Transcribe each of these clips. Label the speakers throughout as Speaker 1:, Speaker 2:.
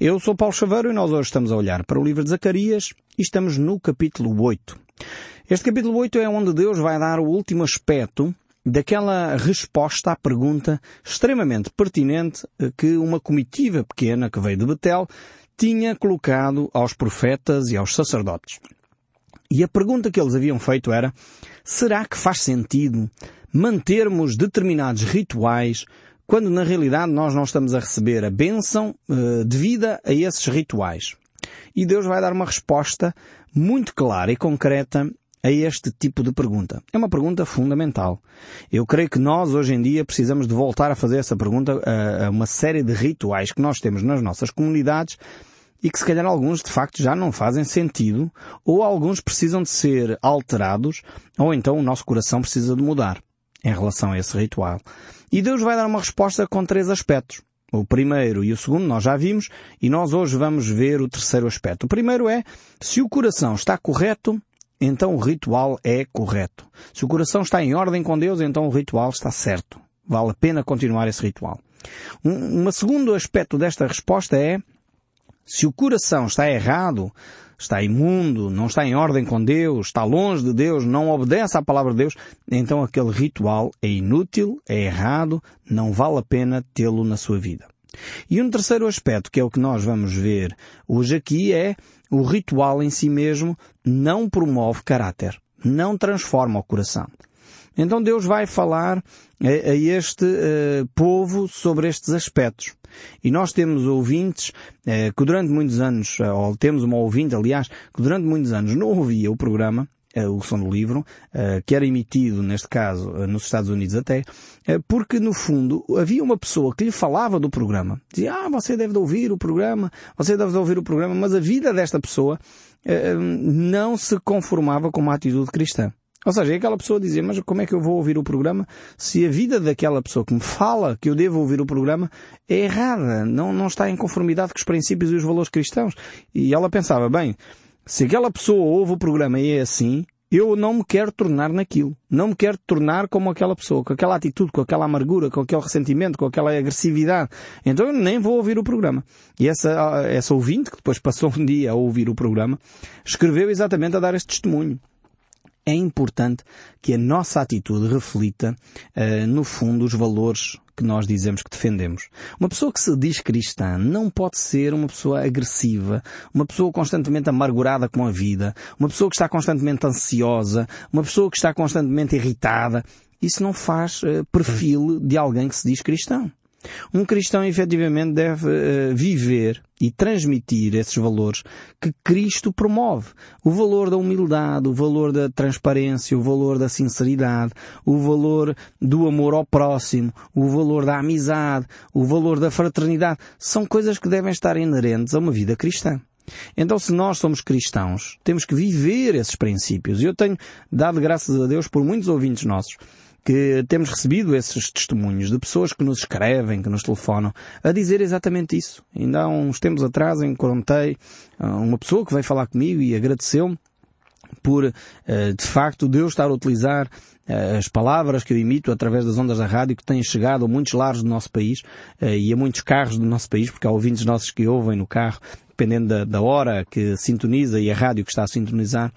Speaker 1: Eu sou Paulo Chaveiro e nós hoje estamos a olhar para o livro de Zacarias e estamos no capítulo 8. Este capítulo 8 é onde Deus vai dar o último aspecto daquela resposta à pergunta extremamente pertinente que uma comitiva pequena que veio de Betel tinha colocado aos profetas e aos sacerdotes. E a pergunta que eles haviam feito era, será que faz sentido mantermos determinados rituais quando na realidade nós não estamos a receber a bênção uh, devida a esses rituais? E Deus vai dar uma resposta muito clara e concreta a este tipo de pergunta. É uma pergunta fundamental. Eu creio que nós hoje em dia precisamos de voltar a fazer essa pergunta a uma série de rituais que nós temos nas nossas comunidades e que se calhar alguns de facto já não fazem sentido ou alguns precisam de ser alterados ou então o nosso coração precisa de mudar em relação a esse ritual. E Deus vai dar uma resposta com três aspectos. O primeiro e o segundo nós já vimos e nós hoje vamos ver o terceiro aspecto. O primeiro é se o coração está correto, então o ritual é correto. Se o coração está em ordem com Deus, então o ritual está certo. Vale a pena continuar esse ritual. Um, um segundo aspecto desta resposta é se o coração está errado, está imundo, não está em ordem com Deus, está longe de Deus, não obedece à palavra de Deus, então aquele ritual é inútil, é errado, não vale a pena tê-lo na sua vida. E um terceiro aspecto, que é o que nós vamos ver hoje aqui, é o ritual em si mesmo não promove caráter, não transforma o coração. Então Deus vai falar a, este uh, povo sobre estes aspectos. E nós temos ouvintes uh, que durante muitos anos, uh, ou temos uma ouvinte, aliás, que durante muitos anos não ouvia o programa, o som do livro, que era emitido, neste caso, nos Estados Unidos até, porque no fundo havia uma pessoa que lhe falava do programa. Dizia, ah, você deve de ouvir o programa, você deve de ouvir o programa, mas a vida desta pessoa não se conformava com uma atitude cristã. Ou seja, aquela pessoa dizia, mas como é que eu vou ouvir o programa se a vida daquela pessoa que me fala que eu devo ouvir o programa é errada, não, não está em conformidade com os princípios e os valores cristãos? E ela pensava, bem, se aquela pessoa ouve o programa e é assim, eu não me quero tornar naquilo. Não me quero tornar como aquela pessoa, com aquela atitude, com aquela amargura, com aquele ressentimento, com aquela agressividade. Então eu nem vou ouvir o programa. E essa, essa ouvinte, que depois passou um dia a ouvir o programa, escreveu exatamente a dar este testemunho é importante que a nossa atitude reflita, uh, no fundo, os valores que nós dizemos que defendemos. Uma pessoa que se diz cristã não pode ser uma pessoa agressiva, uma pessoa constantemente amargurada com a vida, uma pessoa que está constantemente ansiosa, uma pessoa que está constantemente irritada. Isso não faz uh, perfil de alguém que se diz cristão. Um cristão efetivamente deve uh, viver e transmitir esses valores que Cristo promove. O valor da humildade, o valor da transparência, o valor da sinceridade, o valor do amor ao próximo, o valor da amizade, o valor da fraternidade. São coisas que devem estar inerentes a uma vida cristã. Então, se nós somos cristãos, temos que viver esses princípios. Eu tenho dado graças a Deus por muitos ouvintes nossos que temos recebido esses testemunhos de pessoas que nos escrevem, que nos telefonam, a dizer exatamente isso. Ainda há uns tempos atrás encontrei ah, uma pessoa que veio falar comigo e agradeceu-me por, ah, de facto, Deus estar a utilizar ah, as palavras que eu imito através das ondas da rádio que têm chegado a muitos lares do nosso país e a muitos carros do nosso país, porque há ouvintes nossos que ouvem no carro dependendo da, da, hora que sintoniza e a rádio que está a sintonizar.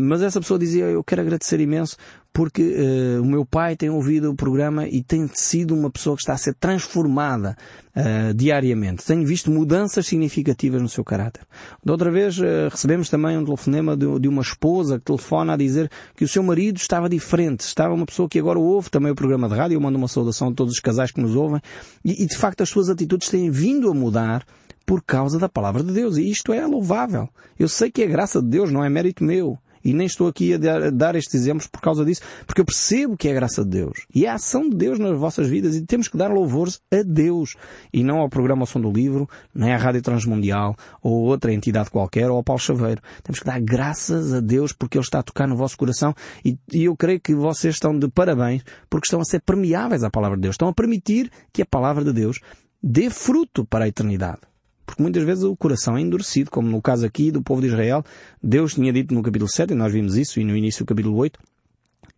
Speaker 1: Mas essa pessoa dizia, eu quero agradecer imenso porque uh, o meu pai tem ouvido o programa e tem sido uma pessoa que está a ser transformada uh, diariamente. Tenho visto mudanças significativas no seu caráter. Da outra vez uh, recebemos também um telefonema de, de, uma esposa que telefona a dizer que o seu marido estava diferente, estava uma pessoa que agora ouve também o programa de rádio. Eu mando uma saudação a todos os casais que nos ouvem e, e de facto as suas atitudes têm vindo a mudar por causa da palavra de Deus. E isto é louvável. Eu sei que é graça de Deus, não é mérito meu. E nem estou aqui a dar estes exemplos por causa disso, porque eu percebo que é a graça de Deus. E é a ação de Deus nas vossas vidas e temos que dar louvores a Deus. E não ao programa Som do Livro, nem à Rádio Transmundial, ou outra entidade qualquer, ou ao Paulo Chaveiro. Temos que dar graças a Deus porque Ele está a tocar no vosso coração e, e eu creio que vocês estão de parabéns porque estão a ser permeáveis à palavra de Deus. Estão a permitir que a palavra de Deus dê fruto para a eternidade. Porque muitas vezes o coração é endurecido, como no caso aqui do povo de Israel. Deus tinha dito no capítulo 7, e nós vimos isso, e no início do capítulo 8,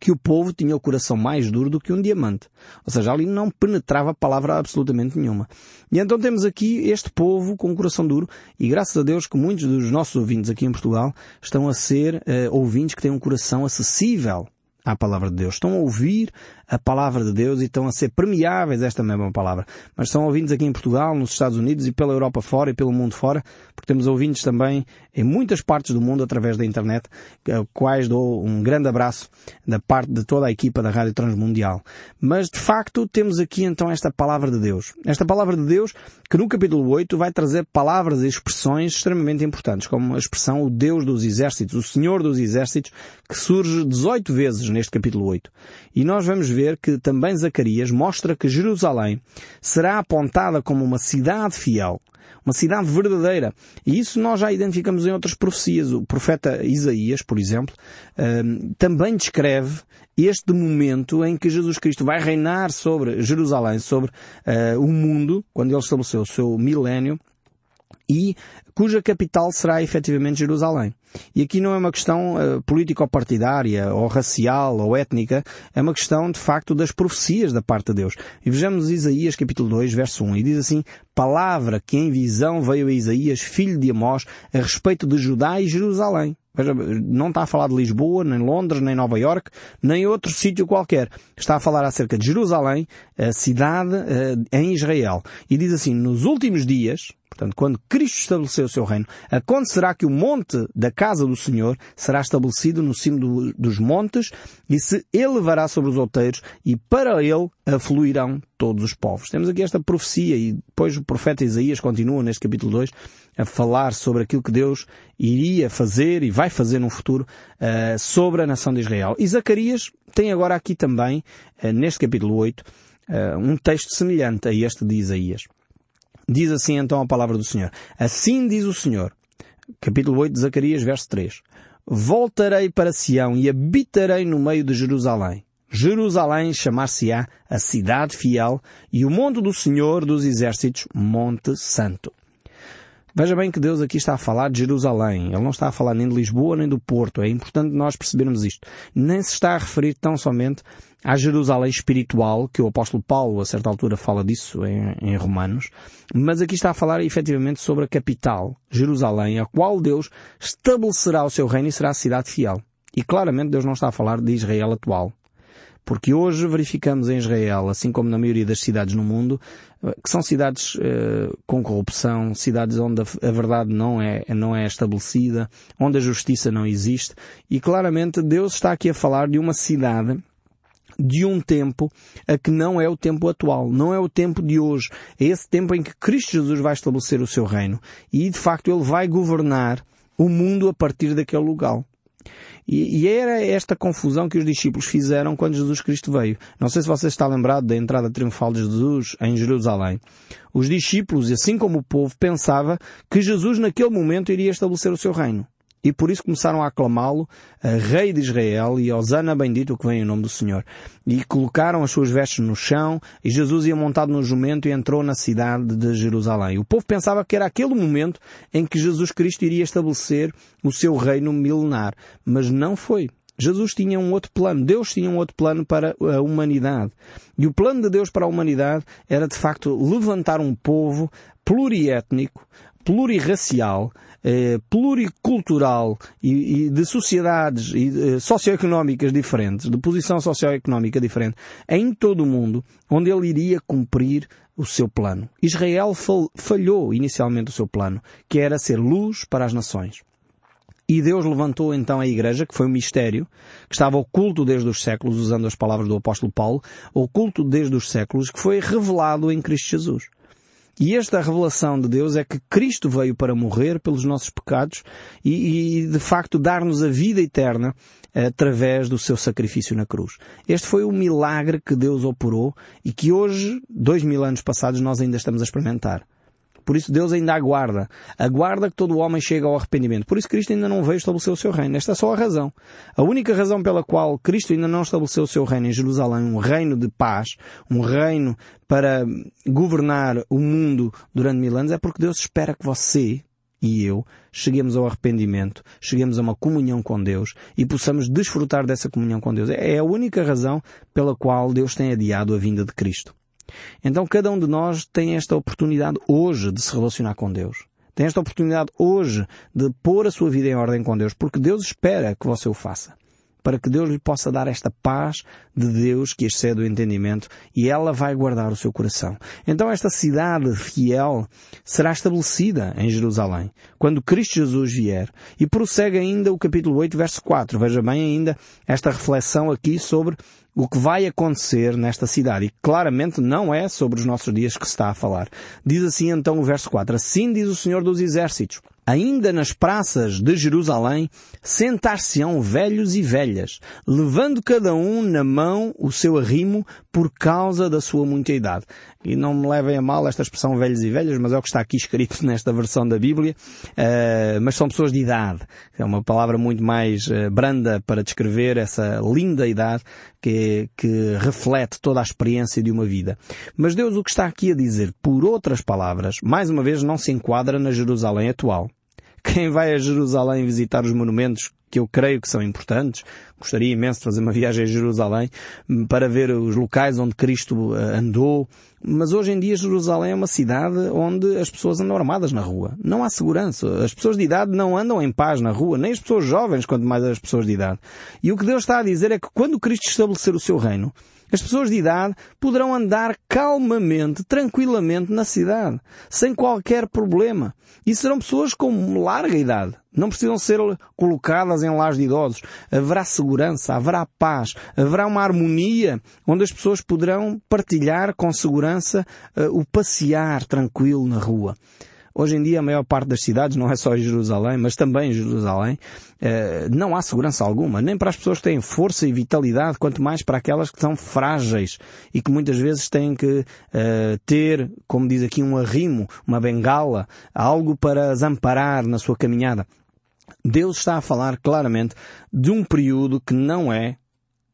Speaker 1: que o povo tinha o coração mais duro do que um diamante. Ou seja, ali não penetrava palavra absolutamente nenhuma. E então temos aqui este povo com o coração duro e graças a Deus que muitos dos nossos ouvintes aqui em Portugal estão a ser uh, ouvintes que têm um coração acessível à palavra de Deus. Estão a ouvir a palavra de Deus e estão a ser permeáveis esta mesma palavra. Mas são ouvintes aqui em Portugal, nos Estados Unidos e pela Europa fora e pelo mundo fora, porque temos ouvintes também em muitas partes do mundo através da internet, quais dou um grande abraço da parte de toda a equipa da Rádio Transmundial. Mas de facto temos aqui então esta palavra de Deus. Esta palavra de Deus que no capítulo 8 vai trazer palavras e expressões extremamente importantes, como a expressão o Deus dos exércitos, o Senhor dos exércitos, que surge 18 vezes neste capítulo 8. E nós vamos ver que também Zacarias mostra que Jerusalém será apontada como uma cidade fiel, uma cidade verdadeira. E isso nós já identificamos em outras profecias. O profeta Isaías, por exemplo, hum, também descreve este momento em que Jesus Cristo vai reinar sobre Jerusalém, sobre uh, o mundo, quando ele estabeleceu o seu milénio, e cuja capital será efetivamente Jerusalém. E aqui não é uma questão uh, político-partidária, ou racial, ou étnica, é uma questão de facto das profecias da parte de Deus. E vejamos Isaías capítulo 2, verso 1, e diz assim, palavra que em visão veio a Isaías, filho de Amós, a respeito de Judá e Jerusalém. Veja, não está a falar de Lisboa, nem Londres, nem Nova York, nem outro sítio qualquer. Está a falar acerca de Jerusalém, a cidade uh, em Israel. E diz assim, nos últimos dias, Portanto, quando Cristo estabeleceu o seu reino, acontecerá que o monte da casa do Senhor será estabelecido no cimo do, dos montes e se elevará sobre os outeiros e para ele afluirão todos os povos. Temos aqui esta profecia e depois o profeta Isaías continua neste capítulo 2 a falar sobre aquilo que Deus iria fazer e vai fazer no futuro uh, sobre a nação de Israel. E Zacarias tem agora aqui também, uh, neste capítulo 8, uh, eh, um texto semelhante a este de Isaías. Diz assim então a palavra do Senhor. Assim diz o Senhor. Capítulo 8 de Zacarias, verso 3. Voltarei para Sião e habitarei no meio de Jerusalém. Jerusalém chamar-se-á a cidade fiel e o monte do Senhor dos exércitos, Monte Santo. Veja bem que Deus aqui está a falar de Jerusalém. Ele não está a falar nem de Lisboa nem do Porto. É importante nós percebermos isto. Nem se está a referir tão somente à Jerusalém espiritual, que o apóstolo Paulo a certa altura fala disso em, em Romanos, mas aqui está a falar efetivamente sobre a capital, Jerusalém, a qual Deus estabelecerá o seu reino e será a cidade fiel. E claramente Deus não está a falar de Israel atual. Porque hoje verificamos em Israel, assim como na maioria das cidades no mundo, que são cidades uh, com corrupção, cidades onde a, a, verdade não é, não é estabelecida, onde a justiça não existe, e claramente Deus está aqui a falar de uma cidade de um tempo a que não é o tempo atual, não é o tempo de hoje. É esse tempo em que Cristo Jesus vai estabelecer o seu reino e de facto ele vai governar o mundo a partir daquele lugar. E, e, era esta confusão que os discípulos fizeram quando Jesus Cristo veio. Não sei se você está lembrado da entrada triunfal de Jesus em Jerusalém. Os discípulos, assim como o povo, pensava que Jesus naquele momento iria estabelecer o seu reino. E por isso começaram a aclamá-lo, Rei de Israel, e Osana bendito que vem em nome do Senhor. E colocaram as suas vestes no chão, e Jesus ia montado no jumento e entrou na cidade de Jerusalém. O povo pensava que era aquele momento em que Jesus Cristo iria estabelecer o seu reino milenar. Mas não foi. Jesus tinha um outro plano, Deus tinha um outro plano para a humanidade. E o plano de Deus para a humanidade era de facto levantar um povo pluriétnico, plurirracial, eh, pluricultural e, de sociedades eh, socioeconómicas diferentes, de posição socioeconómica diferente, em todo o mundo, onde ele iria cumprir o seu plano. Israel falhou inicialmente o seu plano, que era ser luz para as nações. E Deus levantou então a igreja, que foi um mistério, que estava oculto desde os séculos, usando as palavras do apóstolo Paulo, oculto desde os séculos, que foi revelado em Cristo Jesus. E esta revelação de Deus é que Cristo veio para morrer pelos nossos pecados e, e de facto dar-nos a vida eterna através do seu sacrifício na cruz. Este foi o milagre que Deus operou e que hoje, dois mil anos passados, nós ainda estamos a experimentar. Por isso Deus ainda aguarda. Aguarda que todo homem chegue ao arrependimento. Por isso Cristo ainda não veio estabelecer o seu reino. Esta é só a razão. A única razão pela qual Cristo ainda não estabeleceu o seu reino em Jerusalém, um reino de paz, um reino para governar o mundo durante mil anos, é porque Deus espera que você e eu cheguemos ao arrependimento, cheguemos a uma comunhão com Deus e possamos desfrutar dessa comunhão com Deus. É a única razão pela qual Deus tem adiado a vinda de Cristo. Então cada um de nós tem esta oportunidade hoje de se relacionar com Deus. Tem esta oportunidade hoje de pôr a sua vida em ordem com Deus, porque Deus espera que você o faça para que Deus lhe possa dar esta paz de Deus que excede o entendimento e ela vai guardar o seu coração. Então esta cidade fiel será estabelecida em Jerusalém, quando Cristo Jesus vier. E prossegue ainda o capítulo 8, verso 4. Veja bem ainda esta reflexão aqui sobre o que vai acontecer nesta cidade. E claramente não é sobre os nossos dias que se está a falar. Diz assim então o verso 4. Assim diz o Senhor dos Exércitos ainda nas praças de Jerusalém, sentar-se-ão velhos e velhas, levando cada um na mão o seu arrimo por causa da sua muita idade. E não me levem a mal esta expressão velhos e velhas, mas é o que está aqui escrito nesta versão da Bíblia. Uh, mas são pessoas de idade. É uma palavra muito mais uh, branda para descrever essa linda idade que, que reflete toda a experiência de uma vida. Mas Deus o que está aqui a dizer, por outras palavras, mais uma vez não se enquadra na Jerusalém atual. Quem vai a Jerusalém visitar os monumentos que eu creio que são importantes. Gostaria imenso de fazer uma viagem a Jerusalém hum, para ver os locais onde Cristo eh, andou. Mas hoje em dia Jerusalém é uma cidade onde as pessoas andam armadas na rua. Não há segurança. As pessoas de idade não andam em paz na rua, nem as pessoas jovens, quanto mais as pessoas de idade. E o que Deus está a dizer é que quando Cristo estabelecer o seu reino, as pessoas de idade poderão andar calmamente, tranquilamente na cidade, sem qualquer problema. E serão pessoas com larga idade. Não precisam ser colocadas em lares de idosos. Haverá segurança, haverá paz, haverá uma harmonia onde as pessoas poderão partilhar com segurança uh, o passear tranquilo na rua. Hoje em dia a maior parte das cidades, não é só em Jerusalém, mas também em Jerusalém, eh, não há segurança alguma, nem para as pessoas que têm força e vitalidade, quanto mais para aquelas que são frágeis e que muitas vezes têm que eh, ter, como diz aqui, um arrimo, uma bengala, algo para as amparar na sua caminhada. Deus está a falar claramente de um período que não é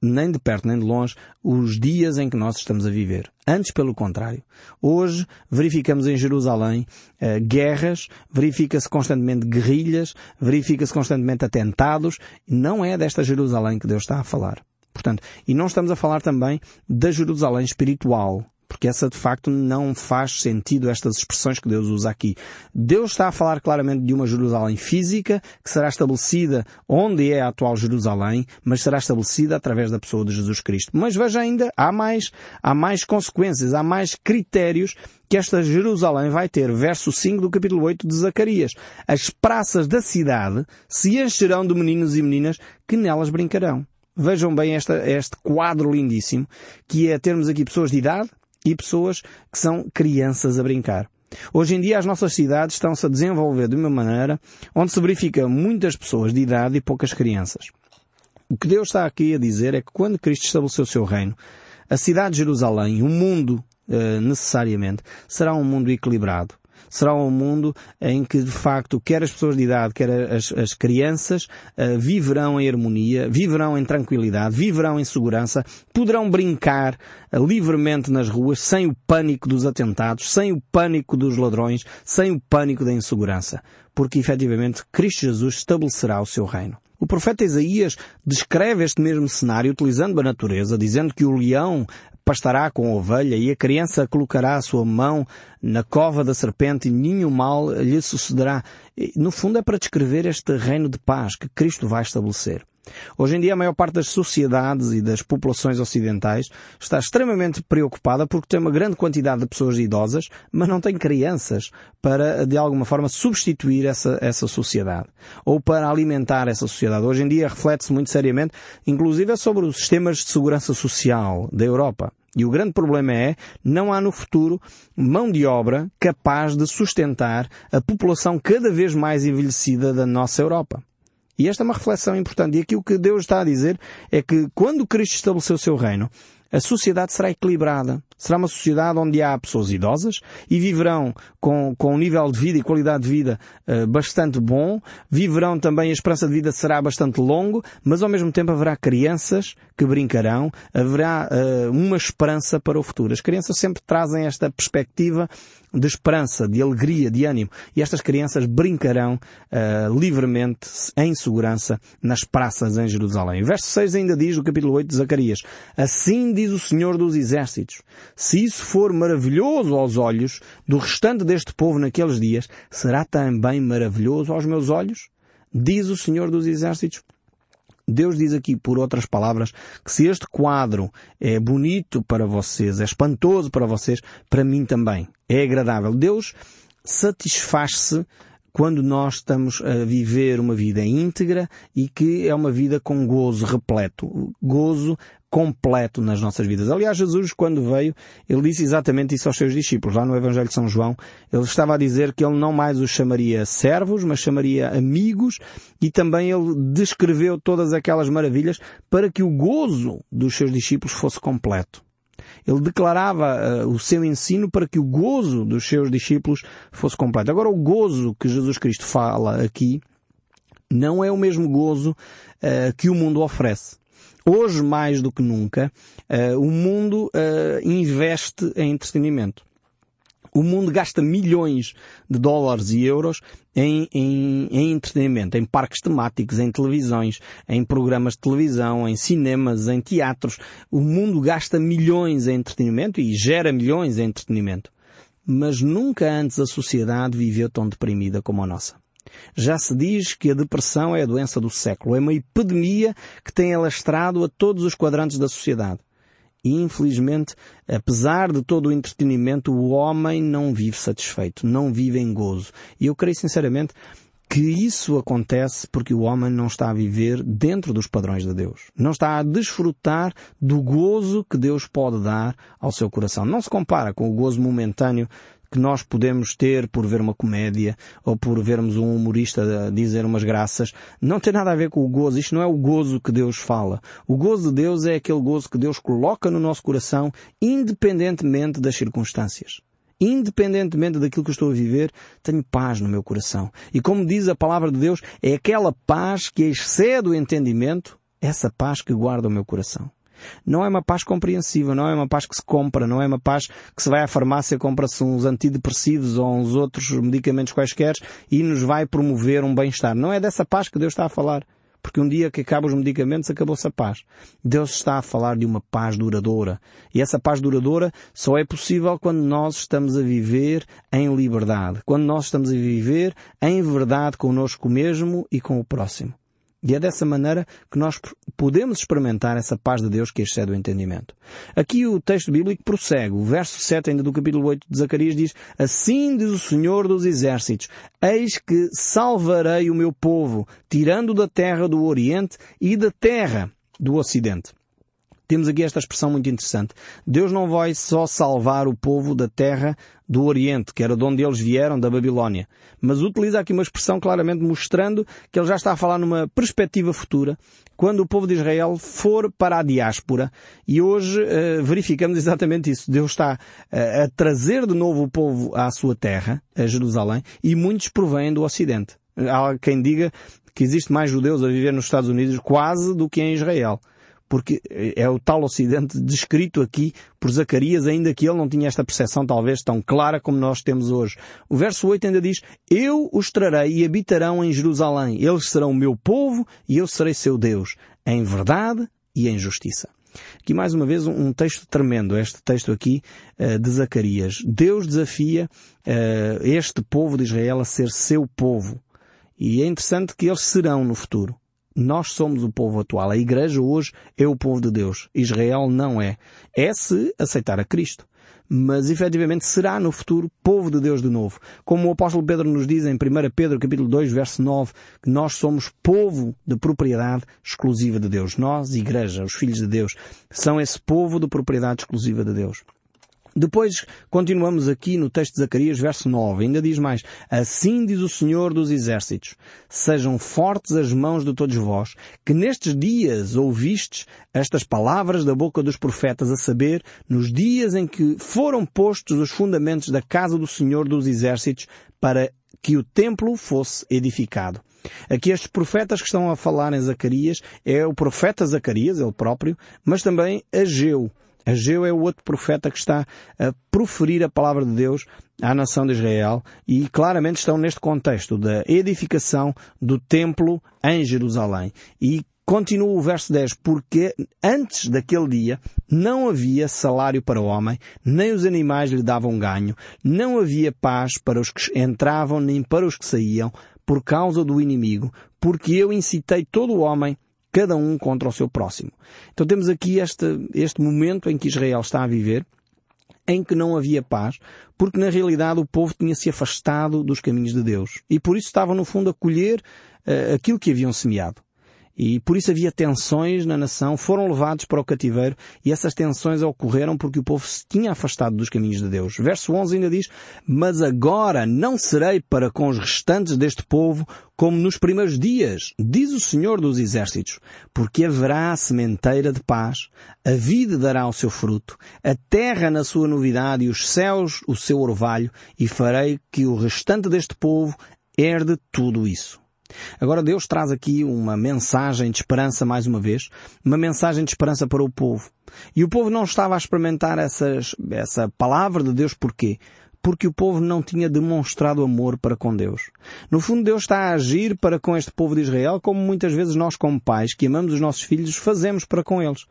Speaker 1: nem de perto nem de longe, os dias em que nós estamos a viver. Antes, pelo contrário. Hoje verificamos em Jerusalém uh, guerras, verifica-se constantemente guerrilhas, verifica-se constantemente atentados. Não é desta Jerusalém que Deus está a falar. Portanto, e não estamos a falar também da Jerusalém espiritual, porque essa de facto não faz sentido estas expressões que Deus usa aqui. Deus está a falar claramente de uma Jerusalém física que será estabelecida onde é a atual Jerusalém, mas será estabelecida através da pessoa de Jesus Cristo. Mas veja ainda, há mais, há mais consequências, há mais critérios que esta Jerusalém vai ter. Verso 5 do capítulo 8 de Zacarias. As praças da cidade se encherão de meninos e meninas que nelas brincarão. Vejam bem esta, este quadro lindíssimo, que é termos aqui pessoas de idade, e pessoas que são crianças a brincar. Hoje em dia as nossas cidades estão-se a desenvolver de uma maneira onde se verifica muitas pessoas de idade e poucas crianças. O que Deus está aqui a dizer é que quando Cristo estabeleceu o seu reino, a cidade de Jerusalém, o mundo, eh, necessariamente, será um mundo equilibrado será um mundo em que, de facto, quer as pessoas de idade, quer as, as crianças, uh, viverão em harmonia, viverão em tranquilidade, viverão em segurança, poderão brincar uh, livremente nas ruas, sem o pânico dos atentados, sem o pânico dos ladrões, sem o pânico da insegurança. Porque, efetivamente, Cristo Jesus estabelecerá o seu reino. O profeta Isaías descreve este mesmo cenário utilizando a natureza, dizendo que o leão pastará com a ovelha e a criança colocará a sua mão na cova da serpente e nenhum mal lhe sucederá. No fundo é para descrever este reino de paz que Cristo vai estabelecer. Hoje em dia a maior parte das sociedades e das populações ocidentais está extremamente preocupada porque tem uma grande quantidade de pessoas idosas, mas não tem crianças para, de alguma forma, substituir essa, essa sociedade. Ou para alimentar essa sociedade. Hoje em dia reflete-se muito seriamente, inclusive sobre os sistemas de segurança social da Europa. E o grande problema é, não há no futuro mão de obra capaz de sustentar a população cada vez mais envelhecida da nossa Europa. E esta é uma reflexão importante. E aqui o que Deus está a dizer é que quando Cristo estabeleceu o seu reino, a sociedade será equilibrada. Será uma sociedade onde há pessoas idosas e viverão com, com um nível de vida e qualidade de vida uh, bastante bom. Viverão também, a esperança de vida será bastante longo, mas ao mesmo tempo haverá crianças que brincarão, haverá uh, uma esperança para o futuro. As crianças sempre trazem esta perspectiva de esperança, de alegria, de ânimo. E estas crianças brincarão uh, livremente, em segurança, nas praças em Jerusalém. O verso 6 ainda diz, no capítulo 8 de Zacarias, Assim diz o Senhor dos Exércitos, se isso for maravilhoso aos olhos do restante deste povo naqueles dias, será também maravilhoso aos meus olhos? Diz o Senhor dos Exércitos. Deus diz aqui, por outras palavras, que se este quadro é bonito para vocês, é espantoso para vocês, para mim também é agradável. Deus satisfaz-se quando nós estamos a viver uma vida íntegra e que é uma vida com gozo repleto. Gozo completo nas nossas vidas. Aliás, Jesus, quando veio, ele disse exatamente isso aos seus discípulos. Lá no Evangelho de São João, ele estava a dizer que ele não mais os chamaria servos, mas chamaria amigos e também ele descreveu todas aquelas maravilhas para que o gozo dos seus discípulos fosse completo. Ele declarava uh, o seu ensino para que o gozo dos seus discípulos fosse completo. Agora, o gozo que Jesus Cristo fala aqui não é o mesmo gozo uh, que o mundo oferece. Hoje, mais do que nunca, uh, o mundo investe em entretenimento. O mundo gasta milhões de dólares e euros em, em, em, entretenimento, em parques temáticos, em televisões, em programas de televisão, em cinemas, em teatros. O mundo gasta milhões em entretenimento e gera milhões em entretenimento. Mas nunca antes a sociedade viveu tão deprimida como a nossa. Já se diz que a depressão é a doença do século, é uma epidemia que tem alastrado a todos os quadrantes da sociedade. E infelizmente, apesar de todo o entretenimento, o homem não vive satisfeito, não vive em gozo. E eu creio sinceramente que isso acontece porque o homem não está a viver dentro dos padrões de Deus. Não está a desfrutar do gozo que Deus pode dar ao seu coração. Não se compara com o gozo momentâneo que nós podemos ter por ver uma comédia ou por vermos um humorista dizer umas graças, não tem nada a ver com o gozo. Isto não é o gozo que Deus fala. O gozo de Deus é aquele gozo que Deus coloca no nosso coração, independentemente das circunstâncias. Independentemente daquilo que estou a viver, tenho paz no meu coração. E como diz a palavra de Deus, é aquela paz que excede o entendimento, essa paz que guarda o meu coração. Não é uma paz compreensiva, não é uma paz que se compra, não é uma paz que se vai à farmácia, compra-se uns antidepressivos ou uns outros medicamentos quaisquer e nos vai promover um bem-estar. Não é dessa paz que Deus está a falar. Porque um dia que acabam os medicamentos, acabou-se a paz. Deus está a falar de uma paz duradoura. E essa paz duradoura só é possível quando nós estamos a viver em liberdade. Quando nós estamos a viver em verdade conosco mesmo e com o próximo. E é dessa maneira que nós podemos experimentar essa paz de Deus que excede o entendimento. Aqui o texto bíblico prossegue. O verso 7 ainda do capítulo 8 de Zacarias diz, Assim diz o Senhor dos Exércitos, Eis que salvarei o meu povo, tirando da terra do Oriente e da terra do Ocidente temos aqui esta expressão muito interessante. Deus não vai só salvar o povo da terra do Oriente, que era de onde eles vieram, da Babilónia, mas utiliza aqui uma expressão claramente mostrando que ele já está a falar numa perspectiva futura, quando o povo de Israel for para a diáspora. E hoje uh, verificamos exatamente isso. Deus está uh, a trazer de novo o povo à sua terra, a Jerusalém, e muitos provêm do Ocidente. Há quem diga que existe mais judeus a viver nos Estados Unidos quase do que em Israel porque é o tal Ocidente descrito aqui por Zacarias, ainda que ele não tinha esta percepção talvez tão clara como nós temos hoje. O verso 8 ainda diz, Eu os trarei e habitarão em Jerusalém. Eles serão o meu povo e eu serei seu Deus, em verdade e em justiça. Aqui mais uma vez um texto tremendo, este texto aqui uh, de Zacarias. Deus desafia uh, este povo de Israel a ser seu povo. E é interessante que eles serão no futuro. Nós somos o povo atual. A Igreja hoje é o povo de Deus. Israel não é. É se aceitar a Cristo. Mas efetivamente será no futuro povo de Deus de novo. Como o apóstolo Pedro nos diz em 1 Pedro capítulo 2 verso 9, que nós somos povo de propriedade exclusiva de Deus. Nós, Igreja, os filhos de Deus, são esse povo de propriedade exclusiva de Deus. Depois continuamos aqui no texto de Zacarias, verso 9. Ainda diz mais: Assim diz o Senhor dos Exércitos: Sejam fortes as mãos de todos vós, que nestes dias ouvistes estas palavras da boca dos profetas, a saber, nos dias em que foram postos os fundamentos da casa do Senhor dos Exércitos, para que o templo fosse edificado. Aqui estes profetas que estão a falar em Zacarias é o profeta Zacarias, ele próprio, mas também Ageu. Ageu é o outro profeta que está a proferir a palavra de Deus à nação de Israel e claramente estão neste contexto da edificação do templo em Jerusalém. E Continua o verso 10, porque antes daquele dia não havia salário para o homem, nem os animais lhe davam ganho, não havia paz para os que entravam nem para os que saíam, por causa do inimigo, porque eu incitei todo o homem, cada um contra o seu próximo. Então temos aqui este, este momento em que Israel está a viver, em que não havia paz, porque na realidade o povo tinha se afastado dos caminhos de Deus. E por isso estavam no fundo a colher uh, aquilo que haviam semeado. E por isso havia tensões na nação, foram levados para o cativeiro e essas tensões ocorreram porque o povo se tinha afastado dos caminhos de Deus. Verso 11 ainda diz, Mas agora não serei para com os restantes deste povo como nos primeiros dias, diz o Senhor dos Exércitos, porque haverá sementeira de paz, a vida dará o seu fruto, a terra na sua novidade e os céus o seu orvalho, e farei que o restante deste povo herde tudo isso. Agora Deus traz aqui uma mensagem de esperança mais uma vez, uma mensagem de esperança para o povo. E o povo não estava a experimentar essas, essa palavra de Deus porquê? Porque o povo não tinha demonstrado amor para com Deus. No fundo, Deus está a agir para com este povo de Israel como muitas vezes nós como pais, que amamos os nossos filhos, fazemos para com eles.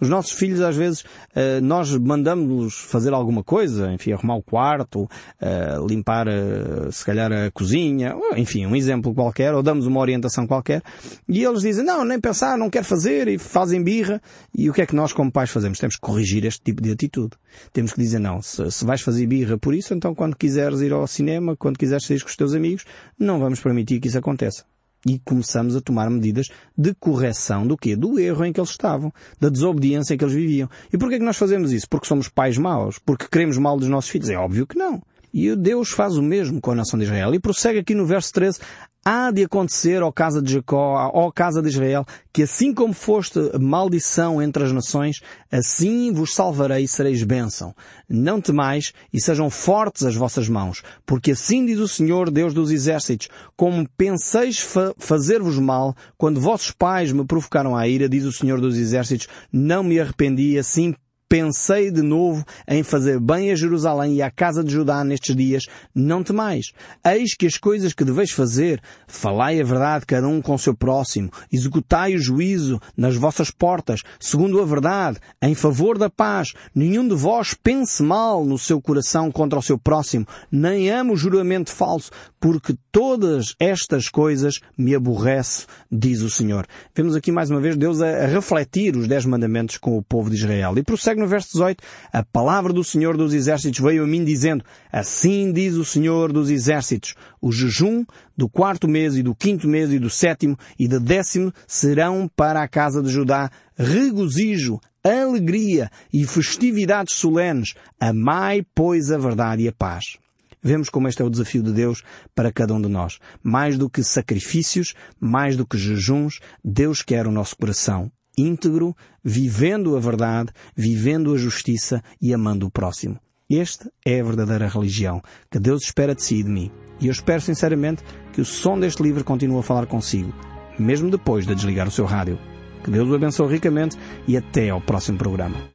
Speaker 1: Os nossos filhos, às vezes, eh, nós mandamos-los fazer alguma coisa, enfim, arrumar o quarto, eh, limpar, eh, se calhar, a cozinha, enfim, um exemplo qualquer, ou damos uma orientação qualquer, e eles dizem, não, nem pensar, não quero fazer, e fazem birra, e o que é que nós como pais fazemos? Temos que corrigir este tipo de atitude. Temos que dizer, não, se, se vais fazer birra por isso, então quando quiseres ir ao cinema, quando quiseres sair com os teus amigos, não vamos permitir que isso aconteça e começamos a tomar medidas de correção do quê? Do erro em que eles estavam, da desobediência em que eles viviam. E porquê é que nós fazemos isso? Porque somos pais maus? Porque queremos mal dos nossos filhos? É óbvio que não. E Deus faz o mesmo com a nação de Israel. E prossegue aqui no verso 13, há de acontecer, ó casa de Jacó, ó casa de Israel, que assim como foste maldição entre as nações, assim vos salvarei e sereis bênção. Não temais e sejam fortes as vossas mãos, porque assim diz o Senhor, Deus dos exércitos, como penseis fa fazer-vos mal, quando vossos pais me provocaram a ira, diz o Senhor dos exércitos, não me arrependi, assim pensei de novo em fazer bem a Jerusalém e à casa de Judá nestes dias, não temais. Eis que as coisas que deveis fazer, falai a verdade cada um com o seu próximo, executai o juízo nas vossas portas, segundo a verdade, em favor da paz. Nenhum de vós pense mal no seu coração contra o seu próximo, nem ame o juramento falso, porque todas estas coisas me aborrece, diz o Senhor. Vemos aqui mais uma vez Deus a, refletir os dez mandamentos com o povo de Israel. E prossegue segue no verso 18, a palavra do Senhor dos Exércitos veio a mim dizendo, assim diz o Senhor dos Exércitos, o jejum do quarto mês e do quinto mês e do sétimo e do décimo serão para a casa de Judá regozijo, alegria e festividades solenes. Amai, pois, a verdade e a paz. Vemos como este é o desafio de Deus para cada um de nós. Mais do que sacrifícios, mais do que jejuns, Deus quer o nosso coração íntegro, vivendo a verdade, vivendo a justiça e amando o próximo. Este é a verdadeira religião que Deus espera de si e de mim. E eu espero sinceramente que o som deste livro continue a falar consigo, mesmo depois de desligar o seu rádio. Que Deus o abençoe ricamente e até ao próximo programa.